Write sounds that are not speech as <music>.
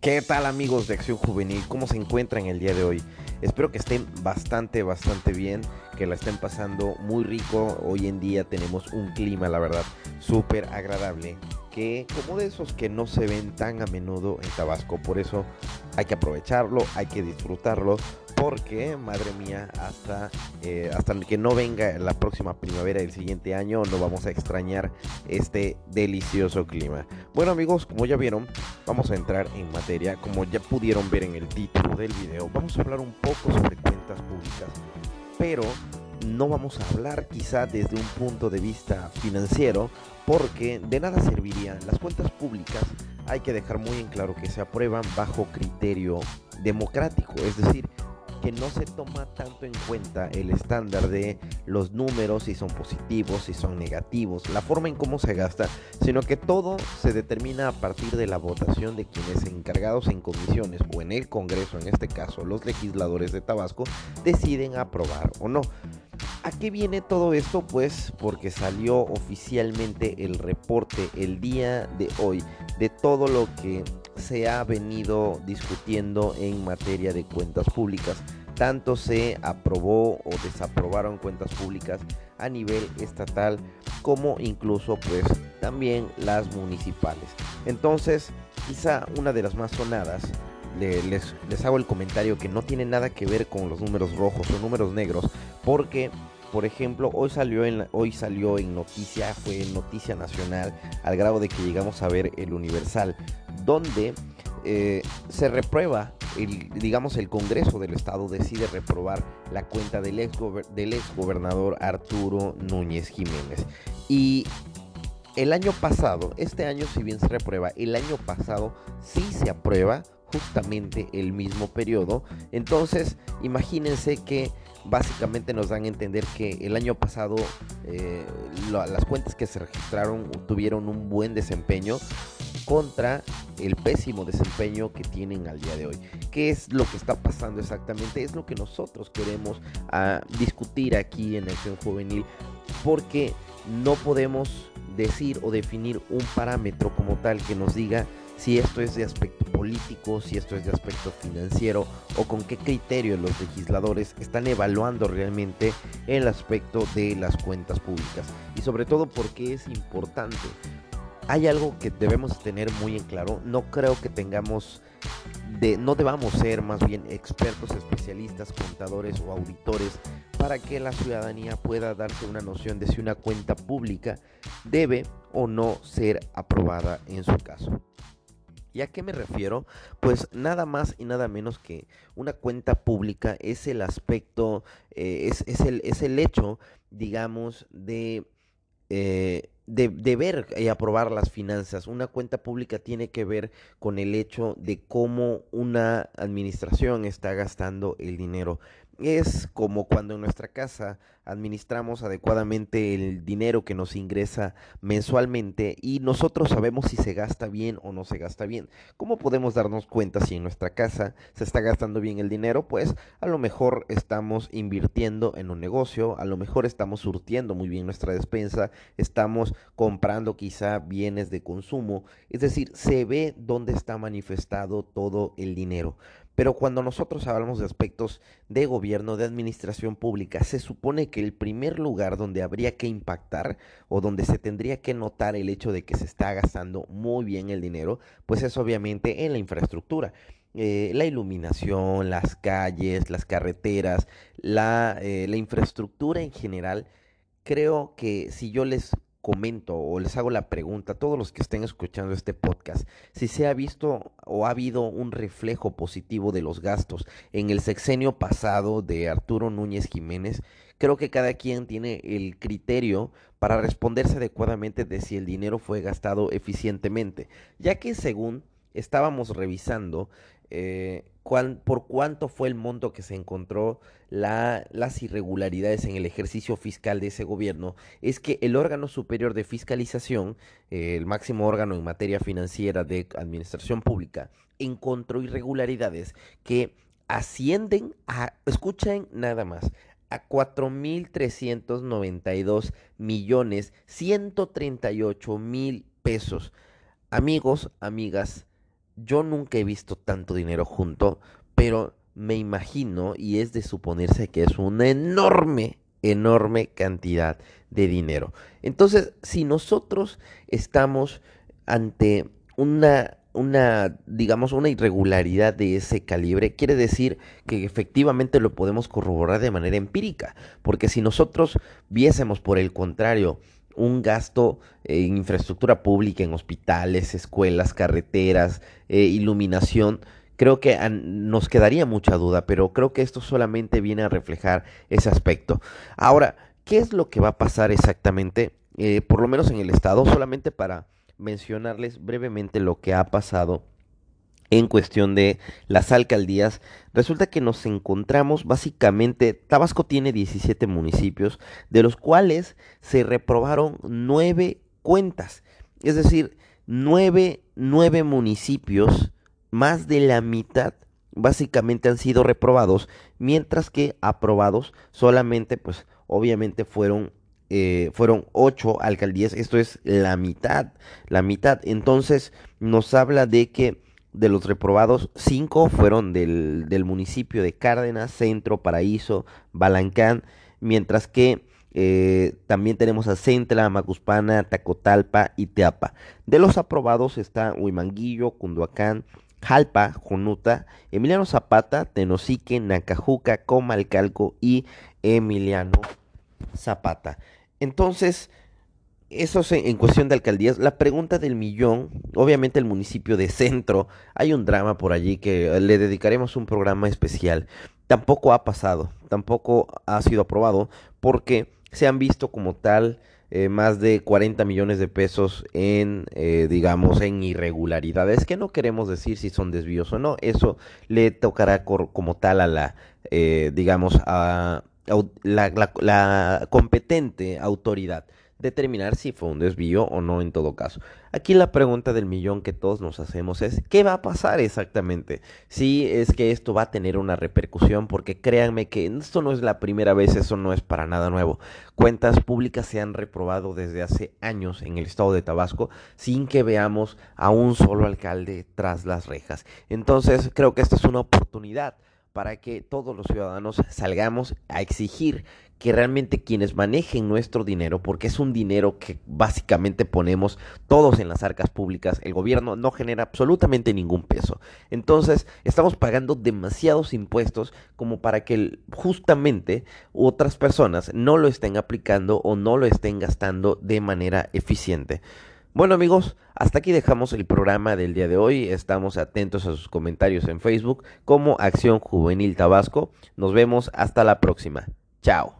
¿Qué tal amigos de Acción Juvenil? ¿Cómo se encuentran el día de hoy? Espero que estén bastante, bastante bien, que la estén pasando muy rico. Hoy en día tenemos un clima, la verdad, súper agradable, que como de esos que no se ven tan a menudo en Tabasco. Por eso hay que aprovecharlo, hay que disfrutarlo, porque, madre mía, hasta, eh, hasta que no venga la próxima primavera del siguiente año, no vamos a extrañar este delicioso clima. Bueno amigos, como ya vieron, vamos a entrar en materia. Como ya pudieron ver en el título del video, vamos a hablar un poco sobre cuentas públicas. Pero no vamos a hablar quizá desde un punto de vista financiero, porque de nada servirían las cuentas públicas. Hay que dejar muy en claro que se aprueban bajo criterio democrático, es decir, que no se toma tanto en cuenta el estándar de los números, si son positivos, si son negativos, la forma en cómo se gasta, sino que todo se determina a partir de la votación de quienes encargados en comisiones o en el Congreso, en este caso los legisladores de Tabasco, deciden aprobar o no. ¿A qué viene todo esto? Pues porque salió oficialmente el reporte el día de hoy de todo lo que se ha venido discutiendo en materia de cuentas públicas. Tanto se aprobó o desaprobaron cuentas públicas a nivel estatal como incluso pues también las municipales. Entonces, quizá una de las más sonadas les, les, hago el comentario que no tiene nada que ver con los números rojos o números negros, porque por ejemplo, hoy salió en hoy salió en noticia, fue noticia nacional, al grado de que llegamos a ver el Universal, donde eh, se reprueba, digamos, el Congreso del Estado decide reprobar la cuenta del ex, del ex gobernador Arturo Núñez Jiménez. Y el año pasado, este año si bien se reprueba, el año pasado sí se aprueba justamente el mismo periodo. Entonces, imagínense que básicamente nos dan a entender que el año pasado eh, las cuentas que se registraron tuvieron un buen desempeño contra el pésimo desempeño que tienen al día de hoy. ¿Qué es lo que está pasando exactamente? Es lo que nosotros queremos ah, discutir aquí en Acción Juvenil porque no podemos decir o definir un parámetro como tal que nos diga si esto es de aspecto político, si esto es de aspecto financiero o con qué criterio los legisladores están evaluando realmente el aspecto de las cuentas públicas y sobre todo porque es importante. Hay algo que debemos tener muy en claro, no creo que tengamos no debamos ser más bien expertos, especialistas, contadores o auditores para que la ciudadanía pueda darse una noción de si una cuenta pública debe o no ser aprobada en su caso. ¿Y a qué me refiero? Pues nada más y nada menos que una cuenta pública es el aspecto, eh, es, el, es, el, hecho, digamos, de, eh, de, ver y aprobar las finanzas. Una cuenta pública tiene que ver con el hecho de cómo una administración está gastando el dinero es como cuando en nuestra casa administramos adecuadamente el dinero que nos ingresa mensualmente y nosotros sabemos si se gasta bien o no se gasta bien. ¿Cómo podemos darnos cuenta si en nuestra casa se está gastando bien el dinero? Pues a lo mejor estamos invirtiendo en un negocio, a lo mejor estamos surtiendo muy bien nuestra despensa, estamos comprando quizá bienes de consumo, es decir, se ve dónde está manifestado todo el dinero. Pero cuando nosotros hablamos de aspectos de gobierno, de administración pública, se supone que el primer lugar donde habría que impactar o donde se tendría que notar el hecho de que se está gastando muy bien el dinero, pues es obviamente en la infraestructura. Eh, la iluminación, las calles, las carreteras, eh, la infraestructura en general, creo que si yo les comento o les hago la pregunta a todos los que estén escuchando este podcast, si se ha visto o ha habido un reflejo positivo de los gastos. En el sexenio pasado de Arturo Núñez Jiménez, creo que cada quien tiene el criterio para responderse adecuadamente de si el dinero fue gastado eficientemente, ya que según estábamos revisando eh, por cuánto fue el monto que se encontró las irregularidades en el ejercicio fiscal de ese gobierno, es que el órgano superior de fiscalización, eh, el máximo órgano en materia financiera de administración pública, encontró irregularidades que ascienden a, escuchen nada más, a 4.392 millones 138 mil pesos. Amigos, amigas, yo nunca he visto tanto dinero junto, pero me imagino y es de suponerse que es una enorme, enorme cantidad de dinero. Entonces, si nosotros estamos ante una una, digamos, una irregularidad de ese calibre, quiere decir que efectivamente lo podemos corroborar de manera empírica, porque si nosotros viésemos por el contrario un gasto en infraestructura pública, en hospitales, escuelas, carreteras, eh, iluminación, creo que nos quedaría mucha duda, pero creo que esto solamente viene a reflejar ese aspecto. Ahora, ¿qué es lo que va a pasar exactamente? Eh, por lo menos en el Estado, solamente para mencionarles brevemente lo que ha pasado en cuestión de las alcaldías, resulta que nos encontramos básicamente, Tabasco tiene 17 municipios, de los cuales se reprobaron 9 cuentas, es decir, 9, 9 municipios, más de la mitad básicamente han sido reprobados, mientras que aprobados solamente, pues obviamente fueron eh, fueron ocho alcaldías, esto es la mitad, la mitad. Entonces nos habla de que de los reprobados, cinco fueron del, del municipio de Cárdenas, Centro, Paraíso, Balancán, mientras que eh, también tenemos a Centla, Macuspana, Tacotalpa y Teapa. De los aprobados está Huimanguillo, Cunduacán, Jalpa, Jonuta, Emiliano Zapata, Tenosique, Nacajuca, Comalcalco y Emiliano Zapata. Entonces, eso es en cuestión de alcaldías. La pregunta del millón, obviamente el municipio de Centro, hay un drama por allí que le dedicaremos un programa especial. Tampoco ha pasado, tampoco ha sido aprobado porque se han visto como tal eh, más de 40 millones de pesos en, eh, digamos, en irregularidades, que no queremos decir si son desvíos o no, eso le tocará como tal a la, eh, digamos, a, la, competente autoridad determinar si fue un desvío o no en todo caso. Aquí la pregunta del millón que todos nos hacemos es, ¿qué va a pasar exactamente? Si es que esto va a tener una repercusión, porque créanme que esto no es la primera vez, eso no es para nada nuevo. Cuentas públicas se han reprobado desde hace años en el estado de Tabasco sin que veamos a un solo alcalde tras las rejas. Entonces creo que esta es una oportunidad para que todos los ciudadanos <laughs> salgamos a exigir que realmente quienes manejen nuestro dinero, porque es un dinero que básicamente ponemos todos en las arcas públicas, el gobierno no genera absolutamente ningún peso. Entonces, estamos pagando demasiados impuestos como para que justamente otras personas no lo estén aplicando o no lo estén gastando de manera eficiente. Bueno amigos, hasta aquí dejamos el programa del día de hoy. Estamos atentos a sus comentarios en Facebook como Acción Juvenil Tabasco. Nos vemos hasta la próxima. Chao.